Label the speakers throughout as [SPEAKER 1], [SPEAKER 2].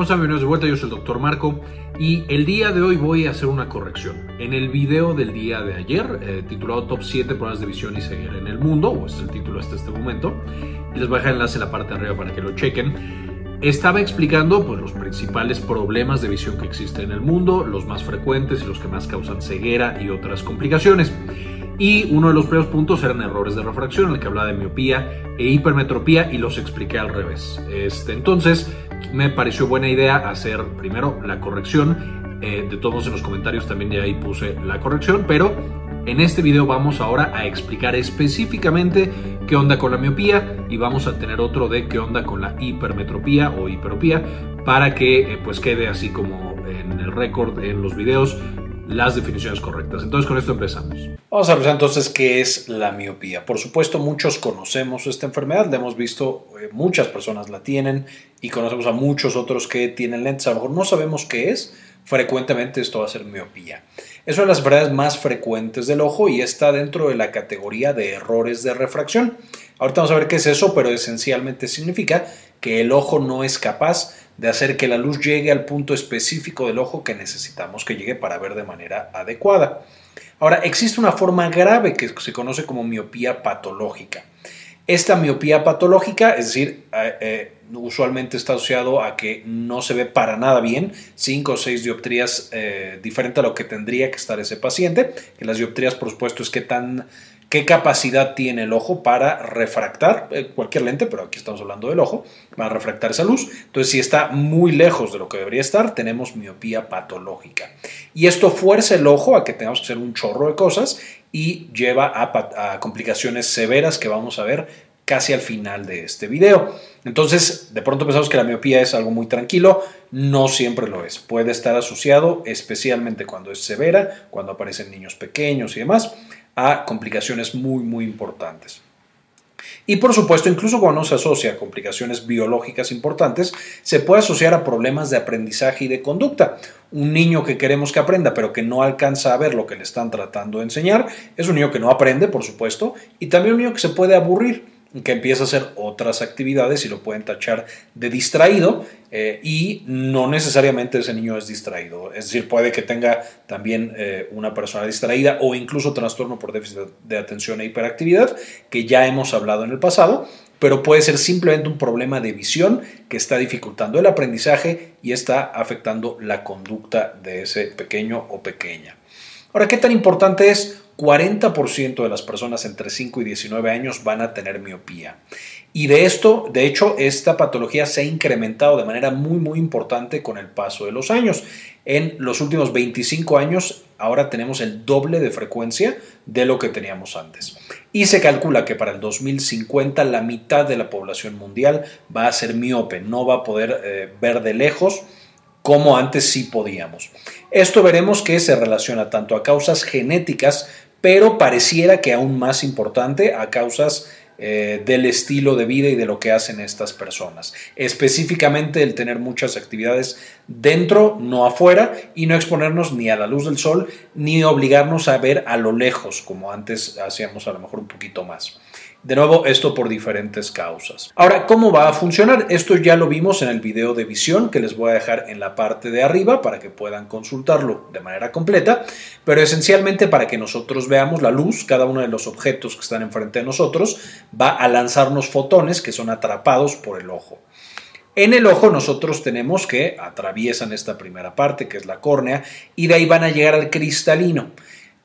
[SPEAKER 1] Vamos a bienvenidos de vuelta, yo soy el doctor Marco y el día de hoy voy a hacer una corrección. En el video del día de ayer, eh, titulado Top 7 problemas de visión y ceguera en el mundo, o es el título hasta este momento, les voy a dejar el enlace en la parte de arriba para que lo chequen, estaba explicando pues, los principales problemas de visión que existen en el mundo, los más frecuentes y los que más causan ceguera y otras complicaciones. Y uno de los primeros puntos eran errores de refracción, en el que hablaba de miopía e hipermetropía y los expliqué al revés. Este, entonces, me pareció buena idea hacer primero la corrección. Eh, de todos en los comentarios también ya ahí puse la corrección, pero en este video vamos ahora a explicar específicamente qué onda con la miopía y vamos a tener otro de qué onda con la hipermetropía o hiperopía para que eh, pues quede así como en el récord en los videos las definiciones correctas. Entonces con esto empezamos. Vamos a empezar entonces qué es la miopía. Por supuesto muchos conocemos esta enfermedad, la hemos visto, eh, muchas personas la tienen y conocemos a muchos otros que tienen lentes, a lo mejor no sabemos qué es, frecuentemente esto va a ser miopía. Es una de las enfermedades más frecuentes del ojo y está dentro de la categoría de errores de refracción. Ahorita vamos a ver qué es eso, pero esencialmente significa que el ojo no es capaz de hacer que la luz llegue al punto específico del ojo que necesitamos que llegue para ver de manera adecuada. Ahora, existe una forma grave que se conoce como miopía patológica. Esta miopía patológica, es decir, eh, eh, usualmente está asociado a que no se ve para nada bien, 5 o 6 dioptrías eh, diferente a lo que tendría que estar ese paciente, las dioptrías por supuesto es que tan qué capacidad tiene el ojo para refractar eh, cualquier lente, pero aquí estamos hablando del ojo, para refractar esa luz. Entonces, si está muy lejos de lo que debería estar, tenemos miopía patológica. Y esto fuerza el ojo a que tengamos que hacer un chorro de cosas y lleva a, a complicaciones severas que vamos a ver casi al final de este video. Entonces, de pronto pensamos que la miopía es algo muy tranquilo, no siempre lo es. Puede estar asociado, especialmente cuando es severa, cuando aparecen niños pequeños y demás, a complicaciones muy, muy importantes. Y por supuesto, incluso cuando no se asocia a complicaciones biológicas importantes, se puede asociar a problemas de aprendizaje y de conducta. Un niño que queremos que aprenda, pero que no alcanza a ver lo que le están tratando de enseñar, es un niño que no aprende, por supuesto, y también un niño que se puede aburrir que empieza a hacer otras actividades y lo pueden tachar de distraído eh, y no necesariamente ese niño es distraído. Es decir, puede que tenga también eh, una persona distraída o incluso trastorno por déficit de atención e hiperactividad, que ya hemos hablado en el pasado, pero puede ser simplemente un problema de visión que está dificultando el aprendizaje y está afectando la conducta de ese pequeño o pequeña. Ahora, ¿qué tan importante es? 40% de las personas entre 5 y 19 años van a tener miopía. Y de esto, de hecho, esta patología se ha incrementado de manera muy, muy importante con el paso de los años. En los últimos 25 años, ahora tenemos el doble de frecuencia de lo que teníamos antes. Y se calcula que para el 2050 la mitad de la población mundial va a ser miope, no va a poder eh, ver de lejos como antes sí podíamos. Esto veremos que se relaciona tanto a causas genéticas pero pareciera que aún más importante a causas eh, del estilo de vida y de lo que hacen estas personas. Específicamente el tener muchas actividades dentro, no afuera, y no exponernos ni a la luz del sol, ni obligarnos a ver a lo lejos, como antes hacíamos a lo mejor un poquito más. De nuevo, esto por diferentes causas. Ahora, ¿cómo va a funcionar? Esto ya lo vimos en el video de visión que les voy a dejar en la parte de arriba para que puedan consultarlo de manera completa, pero esencialmente para que nosotros veamos la luz, cada uno de los objetos que están enfrente de nosotros va a lanzarnos fotones que son atrapados por el ojo. En el ojo nosotros tenemos que atraviesan esta primera parte que es la córnea y de ahí van a llegar al cristalino.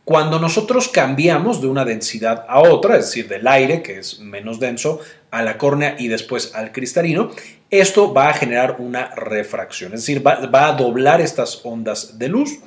[SPEAKER 1] Cuando nosotros cambiamos de una densidad a otra, es decir, del aire, que es menos denso, a la córnea y después al cristalino, esto va a generar una refracción, es decir, va, a doblar estas ondas de luz.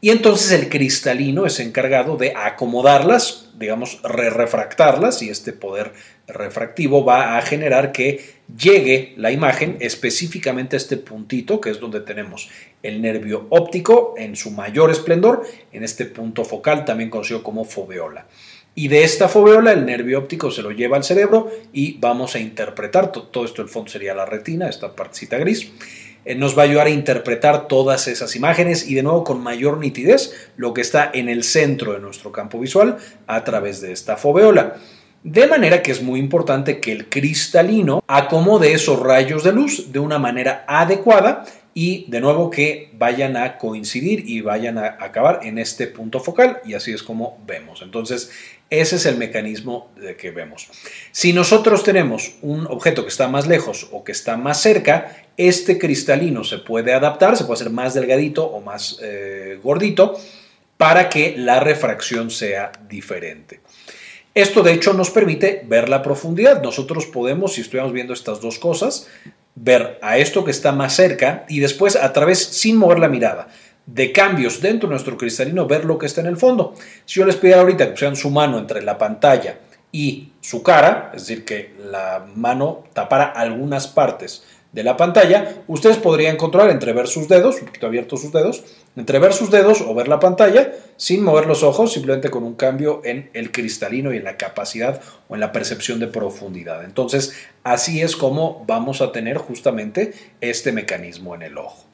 [SPEAKER 1] Y entonces el cristalino es encargado de acomodarlas, digamos, re-refractarlas y este poder refractivo va a generar que llegue la imagen específicamente a este puntito, que es donde tenemos el nervio óptico en su mayor esplendor, en este punto focal, también conocido como foveola. Y de esta foveola el nervio óptico se lo lleva al cerebro y vamos a interpretar, todo esto el fondo sería la retina, esta partecita gris, eh, nos va a ayudar a interpretar todas esas imágenes y de nuevo con mayor nitidez lo que está en el centro de nuestro campo visual a través de esta foveola. De manera que es muy importante que el cristalino acomode esos rayos de luz de una manera adecuada y de nuevo que vayan a coincidir y vayan a acabar en este punto focal y así es como vemos. Entonces, ese es el mecanismo que vemos. Si nosotros tenemos un objeto que está más lejos o que está más cerca, este cristalino se puede adaptar, se puede hacer más delgadito o más eh, gordito para que la refracción sea diferente. Esto de hecho nos permite ver la profundidad. Nosotros podemos, si estuviéramos viendo estas dos cosas, ver a esto que está más cerca y después a través, sin mover la mirada, de cambios dentro de nuestro cristalino, ver lo que está en el fondo. Si yo les pidiera ahorita que pusieran su mano entre la pantalla y su cara, es decir, que la mano tapara algunas partes de la pantalla, ustedes podrían controlar entre ver sus dedos, un poquito abiertos sus dedos, entre ver sus dedos o ver la pantalla sin mover los ojos, simplemente con un cambio en el cristalino y en la capacidad o en la percepción de profundidad. Entonces, así es como vamos a tener justamente este mecanismo en el ojo.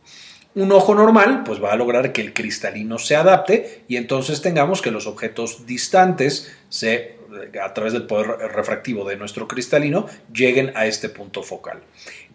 [SPEAKER 1] Un ojo normal pues va a lograr que el cristalino se adapte y entonces tengamos que los objetos distantes se a través del poder refractivo de nuestro cristalino lleguen a este punto focal.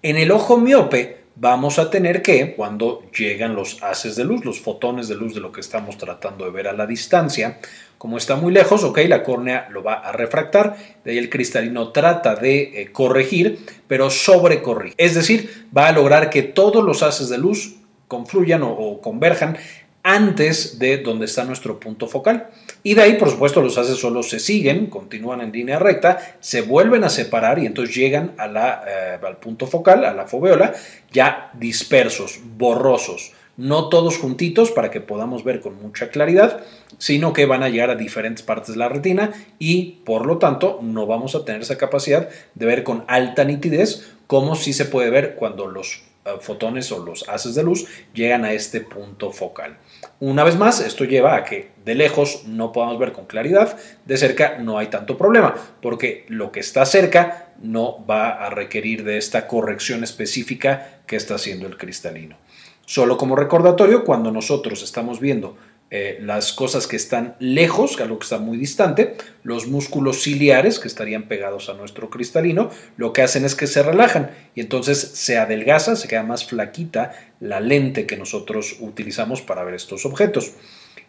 [SPEAKER 1] En el ojo miope vamos a tener que, cuando llegan los haces de luz, los fotones de luz de lo que estamos tratando de ver a la distancia, como está muy lejos, ok, la córnea lo va a refractar, de ahí el cristalino trata de eh, corregir, pero sobrecorrige. Es decir, va a lograr que todos los haces de luz confluyan o converjan antes de donde está nuestro punto focal. Y de ahí, por supuesto, los haces solo se siguen, continúan en línea recta, se vuelven a separar y entonces llegan eh, al punto focal, a la foveola, ya dispersos, borrosos. No todos juntitos para que podamos ver con mucha claridad, sino que van a llegar a diferentes partes de la retina y por lo tanto no vamos a tener esa capacidad de ver con alta nitidez como si se puede ver cuando los fotones o los haces de luz llegan a este punto focal. Una vez más, esto lleva a que de lejos no podamos ver con claridad, de cerca no hay tanto problema, porque lo que está cerca no va a requerir de esta corrección específica que está haciendo el cristalino. Solo como recordatorio, cuando nosotros estamos viendo eh, las cosas que están lejos, algo que está muy distante, los músculos ciliares que estarían pegados a nuestro cristalino, lo que hacen es que se relajan y entonces se adelgaza, se queda más flaquita la lente que nosotros utilizamos para ver estos objetos.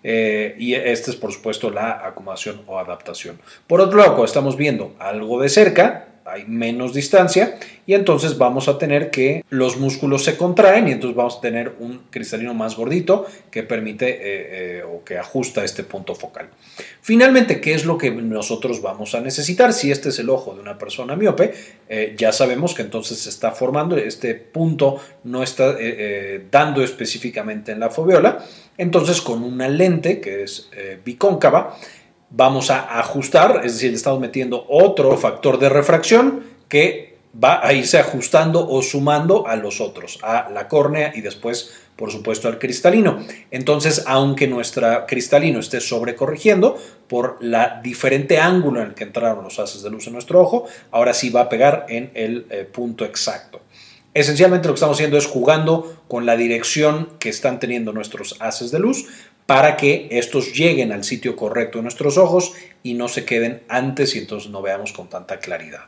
[SPEAKER 1] Eh, y esta es por supuesto la acomodación o adaptación. Por otro lado, cuando estamos viendo algo de cerca, hay menos distancia y entonces vamos a tener que los músculos se contraen y entonces vamos a tener un cristalino más gordito que permite eh, eh, o que ajusta este punto focal. Finalmente, ¿qué es lo que nosotros vamos a necesitar? Si este es el ojo de una persona miope, eh, ya sabemos que entonces se está formando, este punto no está dando específicamente en la foveola, entonces con una lente que es bicóncava, vamos a ajustar, es decir, le estamos metiendo otro factor de refracción que va a irse ajustando o sumando a los otros, a la córnea y después, por supuesto, al cristalino. Entonces, aunque nuestro cristalino esté sobrecorrigiendo por la diferente ángulo en el que entraron los haces de luz en nuestro ojo, ahora sí va a pegar en el eh, punto exacto. Esencialmente lo que estamos haciendo es jugando con la dirección que están teniendo nuestros haces de luz para que estos lleguen al sitio correcto de nuestros ojos y no se queden antes y entonces no veamos con tanta claridad.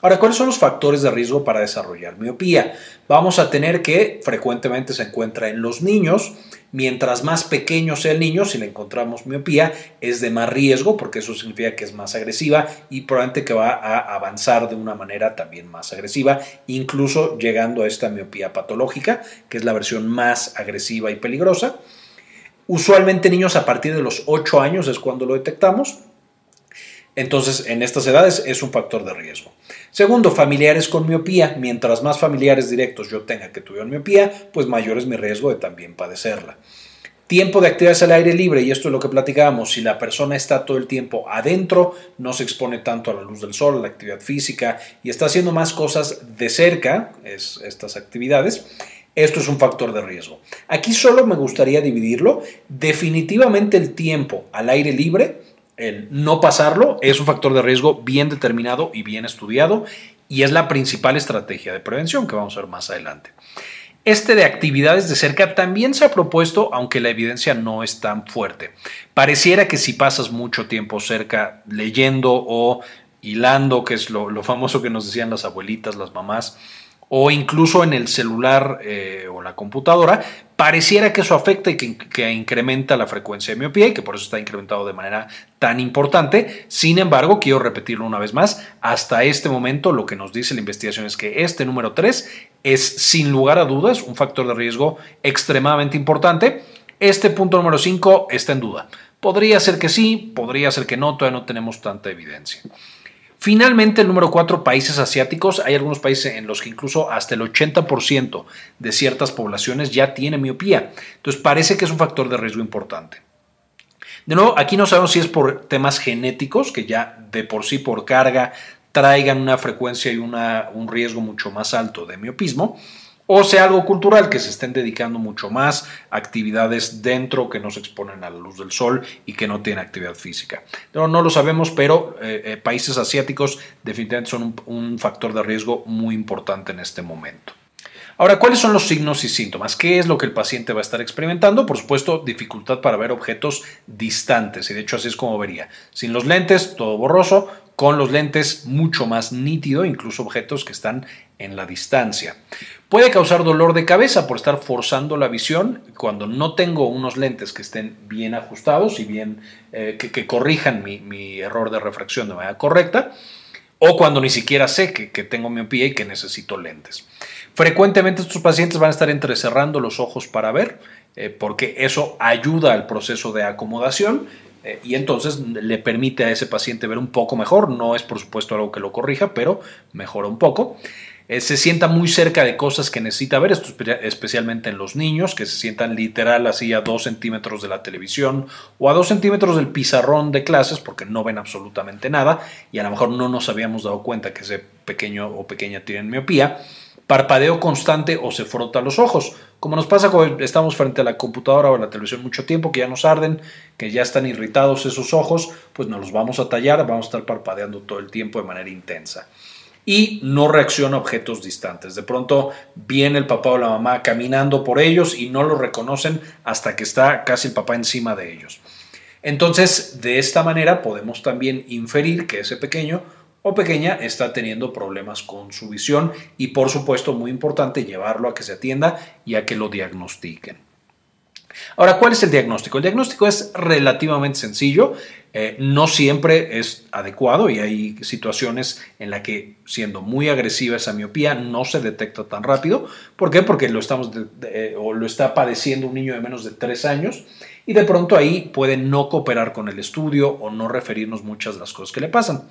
[SPEAKER 1] Ahora, ¿cuáles son los factores de riesgo para desarrollar miopía? Vamos a tener que frecuentemente se encuentra en los niños. Mientras más pequeño sea el niño, si le encontramos miopía, es de más riesgo porque eso significa que es más agresiva y probablemente que va a avanzar de una manera también más agresiva, incluso llegando a esta miopía patológica, que es la versión más agresiva y peligrosa. Usualmente niños a partir de los 8 años es cuando lo detectamos. Entonces, en estas edades es un factor de riesgo. Segundo, familiares con miopía. Mientras más familiares directos yo tenga que tuvieron miopía, pues mayor es mi riesgo de también padecerla. Tiempo de actividades al aire libre, y esto es lo que platicábamos, si la persona está todo el tiempo adentro, no se expone tanto a la luz del sol, a la actividad física, y está haciendo más cosas de cerca, es, estas actividades, esto es un factor de riesgo. Aquí solo me gustaría dividirlo. Definitivamente el tiempo al aire libre, el no pasarlo, es un factor de riesgo bien determinado y bien estudiado y es la principal estrategia de prevención que vamos a ver más adelante. Este de actividades de cerca también se ha propuesto, aunque la evidencia no es tan fuerte. Pareciera que si pasas mucho tiempo cerca leyendo o hilando, que es lo, famoso que nos decían las abuelitas, las mamás, o incluso en el celular eh, o la computadora, pareciera que eso afecta y que, incrementa la frecuencia de miopía y que por eso está incrementado de manera tan importante. Sin embargo, quiero repetirlo una vez más, hasta este momento lo que nos dice la investigación es que este número 3 es sin lugar a dudas un factor de riesgo extremadamente importante. Este punto número 5 está en duda. Podría ser que sí, podría ser que no, todavía no tenemos tanta evidencia. Finalmente, el número cuatro, países asiáticos. Hay algunos países en los que incluso hasta el 80% de ciertas poblaciones ya tiene miopía. Entonces parece que es un factor de riesgo importante. De nuevo, aquí no sabemos si es por temas genéticos, que ya de por sí por carga traigan una frecuencia y un riesgo mucho más alto de miopismo, o sea algo cultural, que se estén dedicando mucho más a actividades dentro que no se exponen a la luz del sol y que no tienen actividad física. No, no lo sabemos, pero eh, eh, países asiáticos definitivamente son un factor de riesgo muy importante en este momento. Ahora, ¿cuáles son los signos y síntomas? ¿Qué es lo que el paciente va a estar experimentando? Por supuesto, dificultad para ver objetos distantes, y de hecho así es como vería. Sin los lentes, todo borroso, con los lentes mucho más nítido, incluso objetos que están en la distancia. Puede causar dolor de cabeza por estar forzando la visión cuando no tengo unos lentes que estén bien ajustados y bien eh, que, corrijan mi, error de refracción de manera correcta, o cuando ni siquiera sé que, tengo miopía y que necesito lentes. Frecuentemente estos pacientes van a estar entrecerrando los ojos para ver, eh, porque eso ayuda al proceso de acomodación eh, y entonces le permite a ese paciente ver un poco mejor. No es por supuesto algo que lo corrija, pero mejora un poco. Eh, se sienta muy cerca de cosas que necesita ver, especialmente en los niños, que se sientan literal así a dos centímetros de la televisión o a dos centímetros del pizarrón de clases porque no ven absolutamente nada y a lo mejor no nos habíamos dado cuenta que ese pequeño o pequeña tienen miopía parpadeo constante o se frota los ojos. Como nos pasa cuando estamos frente a la computadora o a la televisión mucho tiempo, que ya nos arden, que ya están irritados esos ojos, pues nos los vamos a tallar, vamos a estar parpadeando todo el tiempo de manera intensa. Y no reacciona a objetos distantes. De pronto viene el papá o la mamá caminando por ellos y no lo reconocen hasta que está casi el papá encima de ellos. Entonces, de esta manera podemos también inferir que ese pequeño o pequeña está teniendo problemas con su visión y por supuesto muy importante llevarlo a que se atienda y a que lo diagnostiquen. Ahora, ¿cuál es el diagnóstico? El diagnóstico es relativamente sencillo, eh, no siempre es adecuado y hay situaciones en las que siendo muy agresiva esa miopía no se detecta tan rápido. ¿Por qué? Porque lo, estamos o lo está padeciendo un niño de menos de 3 años y de pronto ahí puede no cooperar con el estudio o no referirnos muchas de las cosas que le pasan.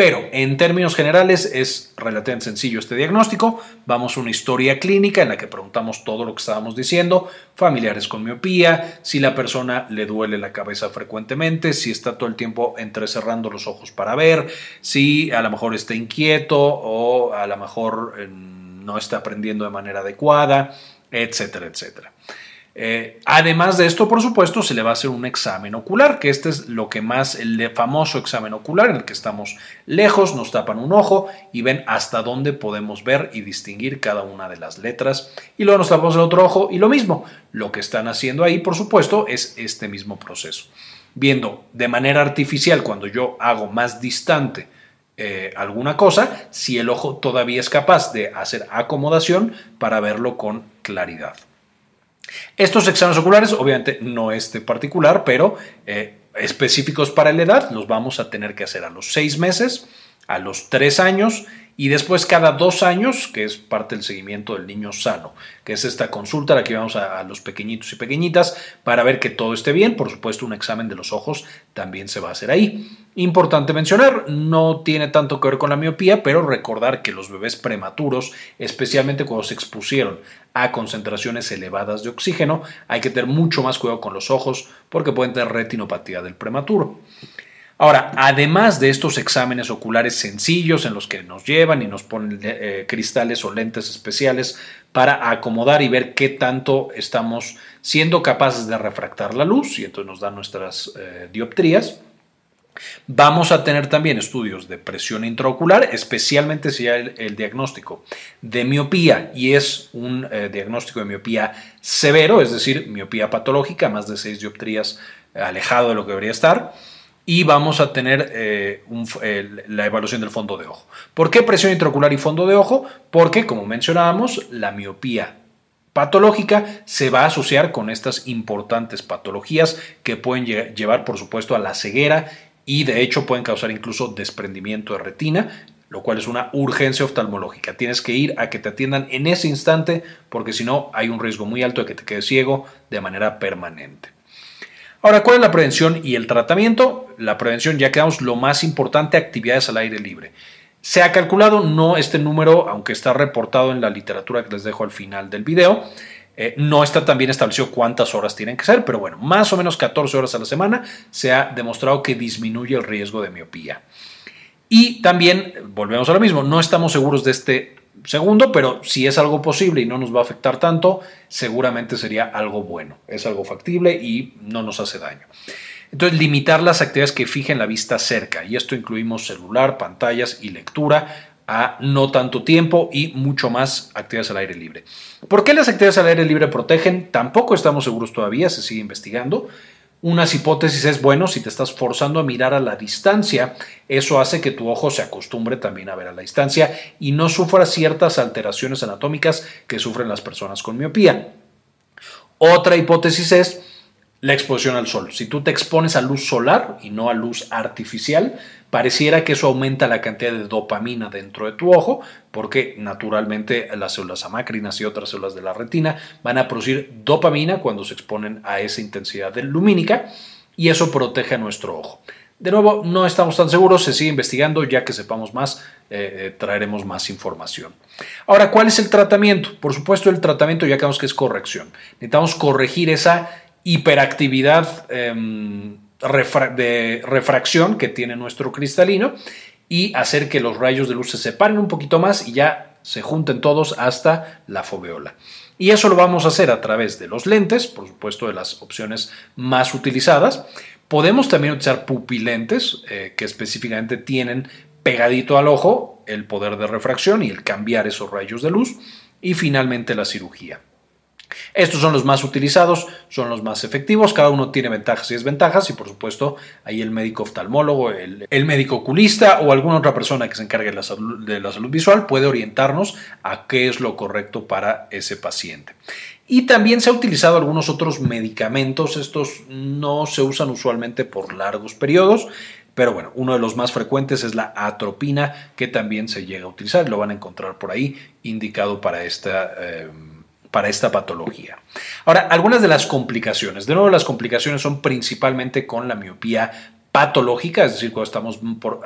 [SPEAKER 1] Pero en términos generales es relativamente sencillo este diagnóstico. Vamos a una historia clínica en la que preguntamos todo lo que estábamos diciendo, familiares con miopía, si la persona le duele la cabeza frecuentemente, si está todo el tiempo entrecerrando los ojos para ver, si a lo mejor está inquieto o a lo mejor eh, no está aprendiendo de manera adecuada, etcétera, etcétera. Eh, además de esto, por supuesto, se le va a hacer un examen ocular, que este es lo que más, el famoso examen ocular, en el que estamos lejos, nos tapan un ojo y ven hasta dónde podemos ver y distinguir cada una de las letras. Y luego nos tapamos el otro ojo y lo mismo. Lo que están haciendo ahí, por supuesto, es este mismo proceso. Viendo de manera artificial, cuando yo hago más distante eh, alguna cosa, si el ojo todavía es capaz de hacer acomodación para verlo con claridad. Estos exámenes oculares, obviamente no este particular, pero eh, específicos para la edad, los vamos a tener que hacer a los seis meses, a los tres años y después cada dos años, que es parte del seguimiento del niño sano, que es esta consulta, la que vamos a, los pequeñitos y pequeñitas para ver que todo esté bien. Por supuesto, un examen de los ojos también se va a hacer ahí. Importante mencionar, no tiene tanto que ver con la miopía, pero recordar que los bebés prematuros, especialmente cuando se expusieron a concentraciones elevadas de oxígeno, hay que tener mucho más cuidado con los ojos porque pueden tener retinopatía del prematuro. Ahora, además de estos exámenes oculares sencillos en los que nos llevan y nos ponen eh, cristales o lentes especiales para acomodar y ver qué tanto estamos siendo capaces de refractar la luz y entonces nos dan nuestras eh, dioptrías, Vamos a tener también estudios de presión intraocular, especialmente si hay el, diagnóstico de miopía y es un eh, diagnóstico de miopía severo, es decir, miopía patológica, más de 6 dioptrías alejado de lo que debería estar y vamos a tener eh, la evaluación del fondo de ojo. ¿Por qué presión intraocular y fondo de ojo? Porque, como mencionábamos, la miopía patológica se va a asociar con estas importantes patologías que pueden llevar, por supuesto, a la ceguera y de hecho pueden causar incluso desprendimiento de retina, lo cual es una urgencia oftalmológica. Tienes que ir a que te atiendan en ese instante porque si no hay un riesgo muy alto de que te quedes ciego de manera permanente. Ahora, ¿cuál es la prevención y el tratamiento? La prevención, ya quedamos lo más importante, actividades al aire libre. Se ha calculado, no este número, aunque está reportado en la literatura que les dejo al final del video, eh, no está tan bien establecido cuántas horas tienen que ser, pero bueno, más o menos 14 horas a la semana se ha demostrado que disminuye el riesgo de miopía. Y también, volvemos a lo mismo, no estamos seguros de este segundo, pero si es algo posible y no nos va a afectar tanto, seguramente sería algo bueno, es algo factible y no nos hace daño. Entonces, limitar las actividades que fijen la vista cerca, y esto incluimos celular, pantallas y lectura a no tanto tiempo y mucho más actividades al aire libre. ¿Por qué las actividades al aire libre protegen? Tampoco estamos seguros todavía, se sigue investigando. Unas hipótesis es, bueno, si te estás forzando a mirar a la distancia, eso hace que tu ojo se acostumbre también a ver a la distancia y no sufra ciertas alteraciones anatómicas que sufren las personas con miopía. Otra hipótesis es, la exposición al sol. Si tú te expones a luz solar y no a luz artificial, pareciera que eso aumenta la cantidad de dopamina dentro de tu ojo, porque naturalmente las células amacrinas y otras células de la retina van a producir dopamina cuando se exponen a esa intensidad lumínica y eso protege a nuestro ojo. De nuevo, no estamos tan seguros, se sigue investigando, ya que sepamos más, eh, eh, traeremos más información. Ahora, ¿cuál es el tratamiento? Por supuesto, el tratamiento ya sabemos que es corrección. Necesitamos corregir esa hiperactividad em, de refracción que tiene nuestro cristalino y hacer que los rayos de luz se separen un poquito más y ya se junten todos hasta la foveola. Y eso lo vamos a hacer a través de los lentes, por supuesto de las opciones más utilizadas. Podemos también utilizar pupilentes eh, que específicamente tienen pegadito al ojo el poder de refracción y el cambiar esos rayos de luz. Y finalmente la cirugía. Estos son los más utilizados, son los más efectivos, cada uno tiene ventajas y desventajas y por supuesto ahí el médico oftalmólogo, el, médico oculista o alguna otra persona que se encargue de la, salud, visual puede orientarnos a qué es lo correcto para ese paciente. Y también se ha utilizado algunos otros medicamentos, estos no se usan usualmente por largos periodos, pero bueno, uno de los más frecuentes es la atropina, que también se llega a utilizar, lo van a encontrar por ahí indicado para esta... Eh, para esta patología. Ahora, algunas de las complicaciones. De nuevo, las complicaciones son principalmente con la miopía patológica, es decir, cuando estamos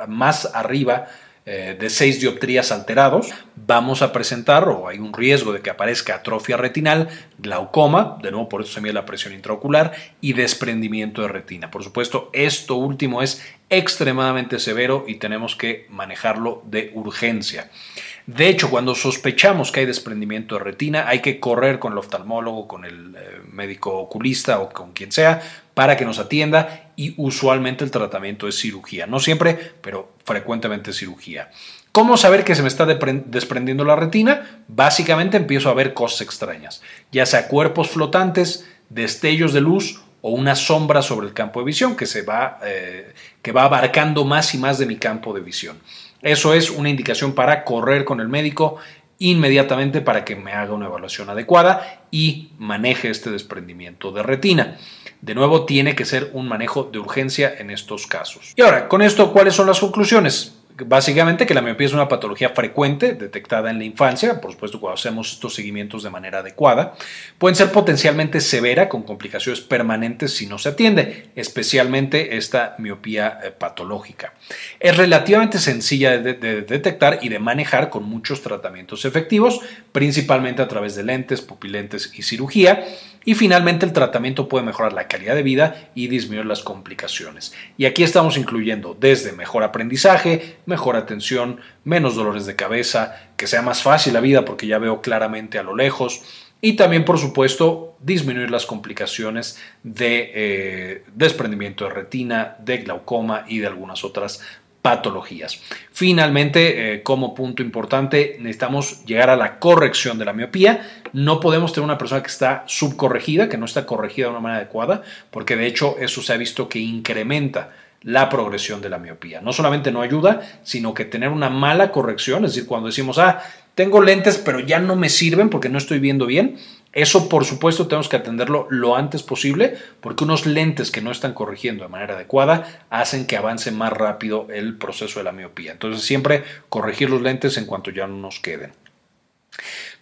[SPEAKER 1] más arriba eh, de 6 dioptrías alterados, vamos a presentar o hay un riesgo de que aparezca atrofia retinal, glaucoma, de nuevo por eso se mide la presión intraocular y desprendimiento de retina. Por supuesto, esto último es extremadamente severo y tenemos que manejarlo de urgencia. De hecho, cuando sospechamos que hay desprendimiento de retina, hay que correr con el oftalmólogo, con el eh, médico oculista o con quien sea para que nos atienda y usualmente el tratamiento es cirugía. No siempre, pero frecuentemente cirugía. ¿Cómo saber que se me está desprendiendo la retina? Básicamente empiezo a ver cosas extrañas, ya sea cuerpos flotantes, destellos de luz o una sombra sobre el campo de visión que se va, eh, que va abarcando más y más de mi campo de visión. Eso es una indicación para correr con el médico inmediatamente para que me haga una evaluación adecuada y maneje este desprendimiento de retina. De nuevo, tiene que ser un manejo de urgencia en estos casos. Y ahora, con esto, ¿cuáles son las conclusiones? Básicamente que la miopía es una patología frecuente, detectada en la infancia, por supuesto cuando hacemos estos seguimientos de manera adecuada. Pueden ser potencialmente severa, con complicaciones permanentes si no se atiende, especialmente esta miopía eh, patológica. Es relativamente sencilla de, de detectar y de manejar con muchos tratamientos efectivos, principalmente a través de lentes, pupilentes y cirugía y finalmente el tratamiento puede mejorar la calidad de vida y disminuir las complicaciones. Y aquí estamos incluyendo desde mejor aprendizaje, mejor atención, menos dolores de cabeza, que sea más fácil la vida porque ya veo claramente a lo lejos. Y también, por supuesto, disminuir las complicaciones de eh, desprendimiento de retina, de glaucoma y de algunas otras patologías. Finalmente, eh, como punto importante, necesitamos llegar a la corrección de la miopía. No podemos tener una persona que está subcorregida, que no está corregida de una manera adecuada, porque de hecho eso se ha visto que incrementa la progresión de la miopía. No solamente no ayuda, sino que tener una mala corrección, es decir, cuando decimos, ah, tengo lentes pero ya no me sirven porque no estoy viendo bien, eso por supuesto tenemos que atenderlo lo antes posible porque unos lentes que no están corrigiendo de manera adecuada hacen que avance más rápido el proceso de la miopía. Entonces siempre corregir los lentes en cuanto ya no nos queden.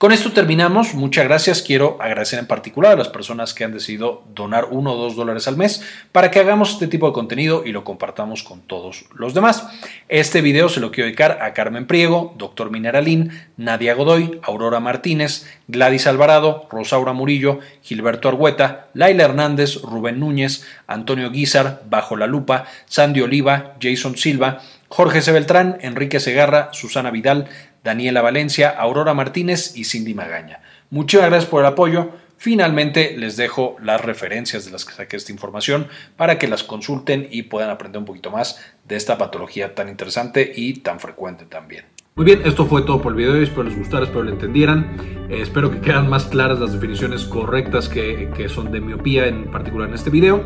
[SPEAKER 1] Con esto terminamos. Muchas gracias. Quiero agradecer en particular a las personas que han decidido donar uno o dos dólares al mes para que hagamos este tipo de contenido y lo compartamos con todos los demás. Este video se lo quiero dedicar a Carmen Priego, Doctor Mineralín, Nadia Godoy, Aurora Martínez, Gladys Alvarado, Rosaura Murillo, Gilberto Argueta, Laila Hernández, Rubén Núñez, Antonio Guizar, Bajo la Lupa, Sandy Oliva, Jason Silva, Jorge C. Beltrán, Enrique Segarra, Susana Vidal, Daniela Valencia, Aurora Martínez y Cindy Magaña. Muchas gracias por el apoyo. Finalmente les dejo las referencias de las que saqué esta información para que las consulten y puedan aprender un poquito más de esta patología tan interesante y tan frecuente también. Muy bien, esto fue todo por el video. Espero les gustara, espero lo entendieran. Eh, espero que quedan más claras las definiciones correctas que, que son de miopía, en particular en este video.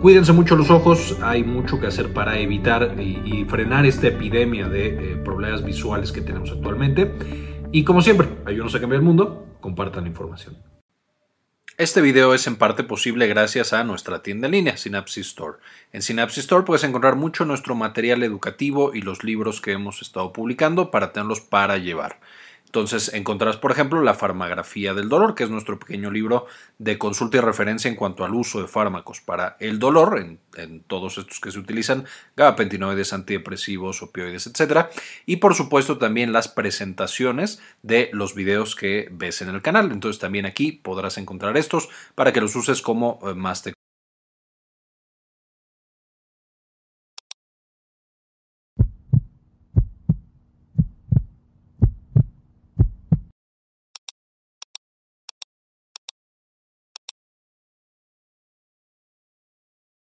[SPEAKER 1] Cuídense mucho los ojos, hay mucho que hacer para evitar y, frenar esta epidemia de eh, problemas visuales que tenemos actualmente. Y como siempre, ayúdenos a cambiar el mundo, compartan información. Este video es en parte posible gracias a nuestra tienda en línea, Synapsis Store. En Synapsis Store puedes encontrar mucho nuestro material educativo y los libros que hemos estado publicando para tenerlos para llevar. Entonces encontrarás, por ejemplo, la farmagrafía del dolor, que es nuestro pequeño libro de consulta y referencia en cuanto al uso de fármacos para el dolor, en, todos estos que se utilizan, gabapentinoides, antidepresivos, opioides, etc. Y por supuesto también las presentaciones de los videos que ves en el canal. Entonces también aquí podrás encontrar estos para que los uses como eh, más te